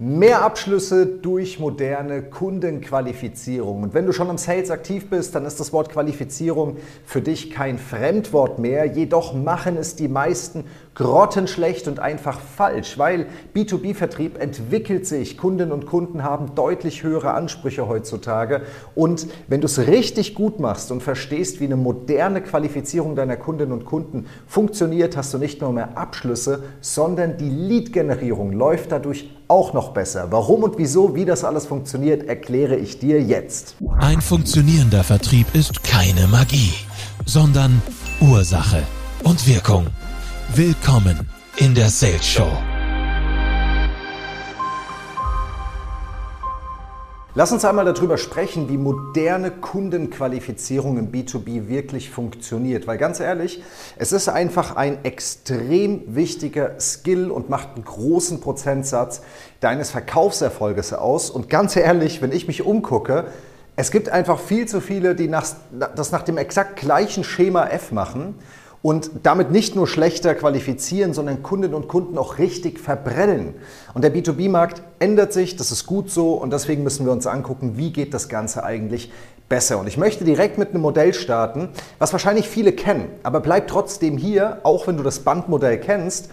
Mehr Abschlüsse durch moderne Kundenqualifizierung. Und wenn du schon im Sales aktiv bist, dann ist das Wort Qualifizierung für dich kein Fremdwort mehr. Jedoch machen es die meisten grottenschlecht und einfach falsch, weil B2B-Vertrieb entwickelt sich. Kundinnen und Kunden haben deutlich höhere Ansprüche heutzutage. Und wenn du es richtig gut machst und verstehst, wie eine moderne Qualifizierung deiner Kundinnen und Kunden funktioniert, hast du nicht nur mehr Abschlüsse, sondern die Lead-Generierung läuft dadurch auch noch besser. Warum und wieso, wie das alles funktioniert, erkläre ich dir jetzt. Ein funktionierender Vertrieb ist keine Magie, sondern Ursache und Wirkung. Willkommen in der Sales Show. Lass uns einmal darüber sprechen, wie moderne Kundenqualifizierung im B2B wirklich funktioniert. Weil ganz ehrlich, es ist einfach ein extrem wichtiger Skill und macht einen großen Prozentsatz deines Verkaufserfolges aus. Und ganz ehrlich, wenn ich mich umgucke, es gibt einfach viel zu viele, die das nach dem exakt gleichen Schema F machen und damit nicht nur schlechter qualifizieren, sondern Kundinnen und Kunden auch richtig verbrennen. Und der B2B-Markt ändert sich, das ist gut so und deswegen müssen wir uns angucken, wie geht das Ganze eigentlich besser. Und ich möchte direkt mit einem Modell starten, was wahrscheinlich viele kennen, aber bleibt trotzdem hier, auch wenn du das Bandmodell kennst,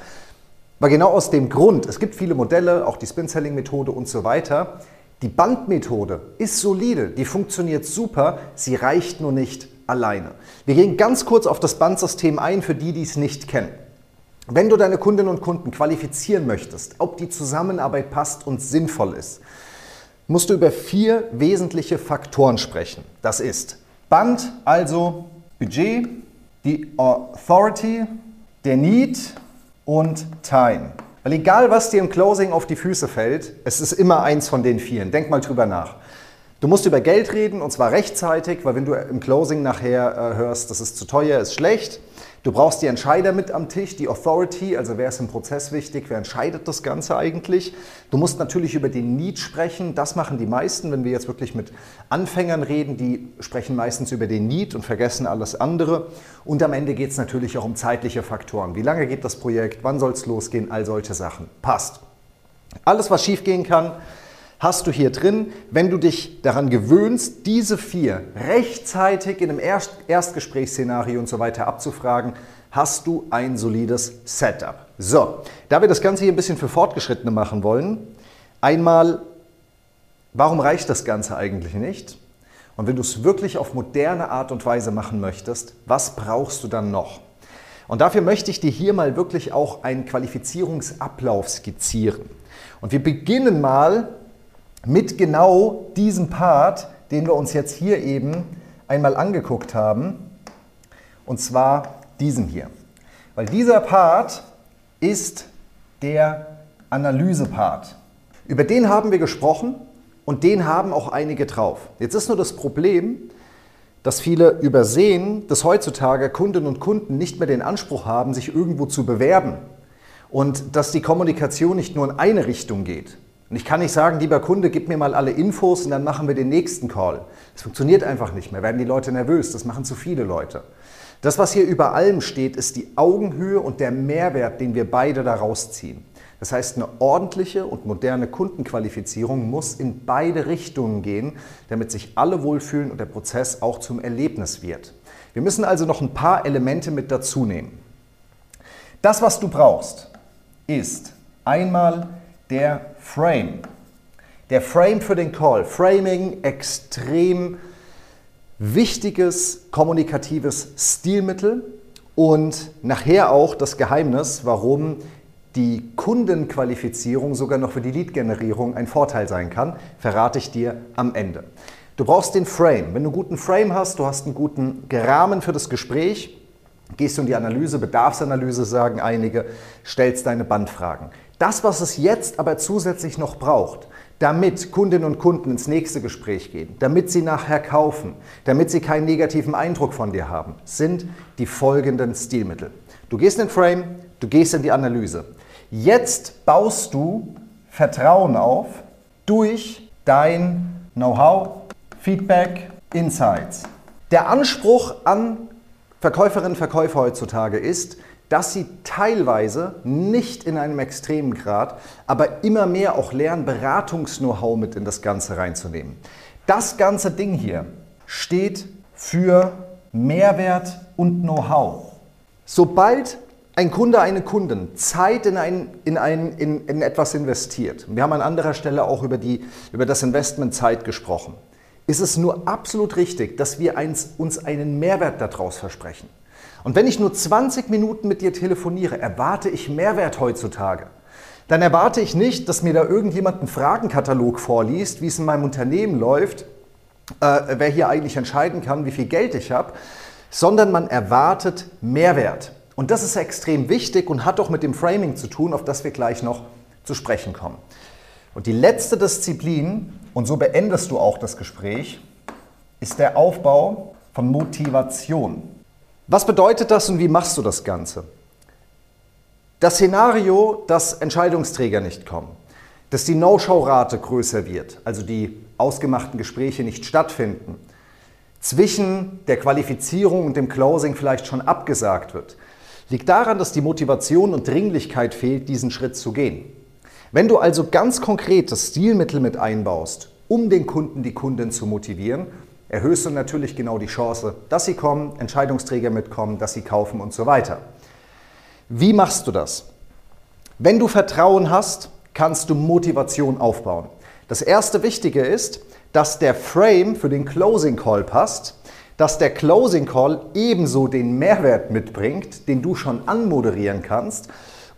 weil genau aus dem Grund, es gibt viele Modelle, auch die Spin-Selling-Methode und so weiter, die Bandmethode ist solide, die funktioniert super, sie reicht nur nicht alleine. Wir gehen ganz kurz auf das Bandsystem ein, für die, die es nicht kennen. Wenn du deine Kundinnen und Kunden qualifizieren möchtest, ob die Zusammenarbeit passt und sinnvoll ist, musst du über vier wesentliche Faktoren sprechen. Das ist Band, also Budget, die Authority, der Need und Time. Weil egal, was dir im Closing auf die Füße fällt, es ist immer eins von den vieren. Denk mal drüber nach. Du musst über Geld reden und zwar rechtzeitig, weil wenn du im Closing nachher äh, hörst, das ist zu teuer, ist schlecht. Du brauchst die Entscheider mit am Tisch, die Authority, also wer ist im Prozess wichtig, wer entscheidet das Ganze eigentlich. Du musst natürlich über den Need sprechen, das machen die meisten, wenn wir jetzt wirklich mit Anfängern reden, die sprechen meistens über den Need und vergessen alles andere. Und am Ende geht es natürlich auch um zeitliche Faktoren. Wie lange geht das Projekt, wann soll es losgehen, all solche Sachen. Passt. Alles, was schiefgehen kann, hast du hier drin, wenn du dich daran gewöhnst, diese vier rechtzeitig in einem Erst Erstgesprächsszenario und so weiter abzufragen, hast du ein solides Setup. So, da wir das Ganze hier ein bisschen für Fortgeschrittene machen wollen, einmal, warum reicht das Ganze eigentlich nicht? Und wenn du es wirklich auf moderne Art und Weise machen möchtest, was brauchst du dann noch? Und dafür möchte ich dir hier mal wirklich auch einen Qualifizierungsablauf skizzieren. Und wir beginnen mal mit genau diesem Part, den wir uns jetzt hier eben einmal angeguckt haben, und zwar diesem hier. Weil dieser Part ist der Analyse-Part. Über den haben wir gesprochen und den haben auch einige drauf. Jetzt ist nur das Problem, dass viele übersehen, dass heutzutage Kundinnen und Kunden nicht mehr den Anspruch haben, sich irgendwo zu bewerben und dass die Kommunikation nicht nur in eine Richtung geht. Und ich kann nicht sagen, lieber Kunde, gib mir mal alle Infos und dann machen wir den nächsten Call. Das funktioniert einfach nicht mehr, werden die Leute nervös, das machen zu viele Leute. Das, was hier über allem steht, ist die Augenhöhe und der Mehrwert, den wir beide daraus ziehen. Das heißt, eine ordentliche und moderne Kundenqualifizierung muss in beide Richtungen gehen, damit sich alle wohlfühlen und der Prozess auch zum Erlebnis wird. Wir müssen also noch ein paar Elemente mit dazu nehmen. Das, was du brauchst, ist einmal der Frame. Der Frame für den Call. Framing, extrem wichtiges kommunikatives Stilmittel und nachher auch das Geheimnis, warum die Kundenqualifizierung sogar noch für die Lead-Generierung ein Vorteil sein kann, verrate ich dir am Ende. Du brauchst den Frame. Wenn du einen guten Frame hast, du hast einen guten Rahmen für das Gespräch, gehst du in die Analyse, Bedarfsanalyse sagen einige, stellst deine Bandfragen. Das, was es jetzt aber zusätzlich noch braucht, damit Kundinnen und Kunden ins nächste Gespräch gehen, damit sie nachher kaufen, damit sie keinen negativen Eindruck von dir haben, sind die folgenden Stilmittel. Du gehst in den Frame, du gehst in die Analyse. Jetzt baust du Vertrauen auf durch dein Know-how, Feedback, Insights. Der Anspruch an Verkäuferinnen Verkäufer heutzutage ist, dass sie teilweise nicht in einem extremen Grad, aber immer mehr auch lernen, Beratungs-Know-how mit in das Ganze reinzunehmen. Das ganze Ding hier steht für Mehrwert und Know-how. Sobald ein Kunde, eine Kundin Zeit in, ein, in, ein, in, in etwas investiert, wir haben an anderer Stelle auch über, die, über das Investment Zeit gesprochen, ist es nur absolut richtig, dass wir uns einen Mehrwert daraus versprechen. Und wenn ich nur 20 Minuten mit dir telefoniere, erwarte ich Mehrwert heutzutage. Dann erwarte ich nicht, dass mir da irgendjemand einen Fragenkatalog vorliest, wie es in meinem Unternehmen läuft, äh, wer hier eigentlich entscheiden kann, wie viel Geld ich habe, sondern man erwartet Mehrwert. Und das ist extrem wichtig und hat auch mit dem Framing zu tun, auf das wir gleich noch zu sprechen kommen. Und die letzte Disziplin, und so beendest du auch das Gespräch, ist der Aufbau von Motivation. Was bedeutet das und wie machst du das Ganze? Das Szenario, dass Entscheidungsträger nicht kommen, dass die No-Show-Rate größer wird, also die ausgemachten Gespräche nicht stattfinden, zwischen der Qualifizierung und dem Closing vielleicht schon abgesagt wird, liegt daran, dass die Motivation und Dringlichkeit fehlt, diesen Schritt zu gehen. Wenn du also ganz konkret das Stilmittel mit einbaust, um den Kunden, die Kundin zu motivieren, erhöhst du natürlich genau die Chance, dass sie kommen, Entscheidungsträger mitkommen, dass sie kaufen und so weiter. Wie machst du das? Wenn du Vertrauen hast, kannst du Motivation aufbauen. Das erste Wichtige ist, dass der Frame für den Closing Call passt, dass der Closing Call ebenso den Mehrwert mitbringt, den du schon anmoderieren kannst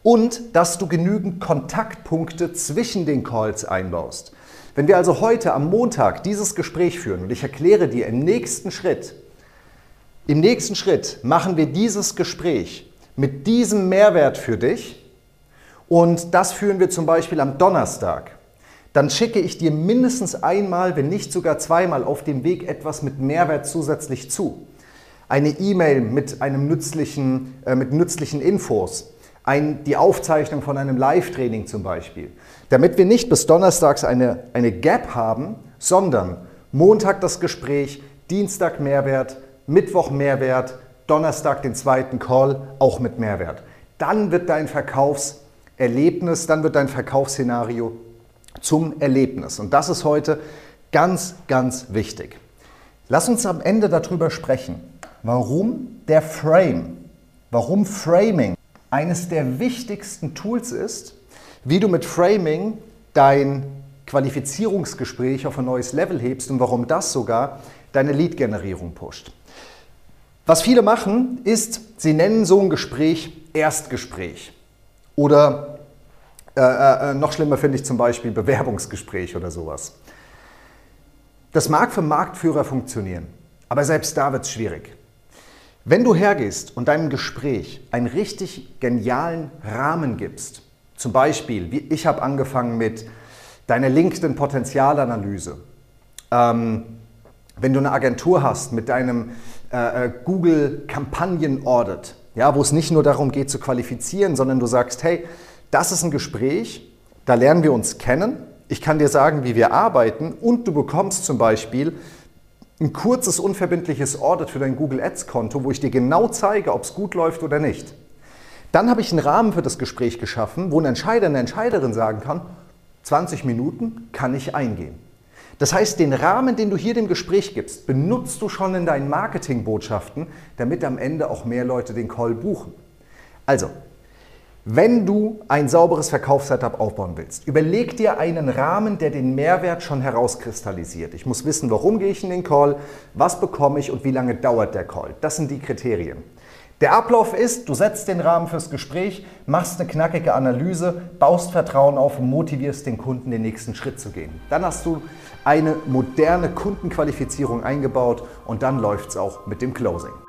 und dass du genügend Kontaktpunkte zwischen den Calls einbaust. Wenn wir also heute am Montag dieses Gespräch führen und ich erkläre dir im nächsten Schritt, im nächsten Schritt machen wir dieses Gespräch mit diesem Mehrwert für dich und das führen wir zum Beispiel am Donnerstag, dann schicke ich dir mindestens einmal, wenn nicht sogar zweimal auf dem Weg etwas mit Mehrwert zusätzlich zu. Eine E-Mail mit äh, mit nützlichen Infos, ein, die Aufzeichnung von einem Live-Training zum Beispiel damit wir nicht bis Donnerstags eine, eine Gap haben, sondern Montag das Gespräch, Dienstag Mehrwert, Mittwoch Mehrwert, Donnerstag den zweiten Call, auch mit Mehrwert. Dann wird dein Verkaufserlebnis, dann wird dein Verkaufsszenario zum Erlebnis. Und das ist heute ganz, ganz wichtig. Lass uns am Ende darüber sprechen, warum der Frame, warum Framing eines der wichtigsten Tools ist, wie du mit Framing dein Qualifizierungsgespräch auf ein neues Level hebst und warum das sogar deine Lead-Generierung pusht. Was viele machen, ist, sie nennen so ein Gespräch Erstgespräch oder äh, äh, noch schlimmer finde ich zum Beispiel Bewerbungsgespräch oder sowas. Das mag für Marktführer funktionieren, aber selbst da wird es schwierig. Wenn du hergehst und deinem Gespräch einen richtig genialen Rahmen gibst, zum Beispiel, ich habe angefangen mit deiner LinkedIn-Potenzialanalyse. Ähm, wenn du eine Agentur hast mit deinem äh, äh, Google Kampagnen-Audit, ja, wo es nicht nur darum geht zu qualifizieren, sondern du sagst, hey, das ist ein Gespräch, da lernen wir uns kennen. Ich kann dir sagen, wie wir arbeiten und du bekommst zum Beispiel ein kurzes, unverbindliches Audit für dein Google Ads-Konto, wo ich dir genau zeige, ob es gut läuft oder nicht. Dann habe ich einen Rahmen für das Gespräch geschaffen, wo ein Entscheider, eine Entscheiderin sagen kann, 20 Minuten kann ich eingehen. Das heißt, den Rahmen, den du hier dem Gespräch gibst, benutzt du schon in deinen Marketingbotschaften, damit am Ende auch mehr Leute den Call buchen. Also, wenn du ein sauberes Verkaufssetup aufbauen willst, überleg dir einen Rahmen, der den Mehrwert schon herauskristallisiert. Ich muss wissen, warum gehe ich in den Call, was bekomme ich und wie lange dauert der Call. Das sind die Kriterien. Der Ablauf ist, du setzt den Rahmen fürs Gespräch, machst eine knackige Analyse, baust Vertrauen auf und motivierst den Kunden, den nächsten Schritt zu gehen. Dann hast du eine moderne Kundenqualifizierung eingebaut und dann läuft es auch mit dem Closing.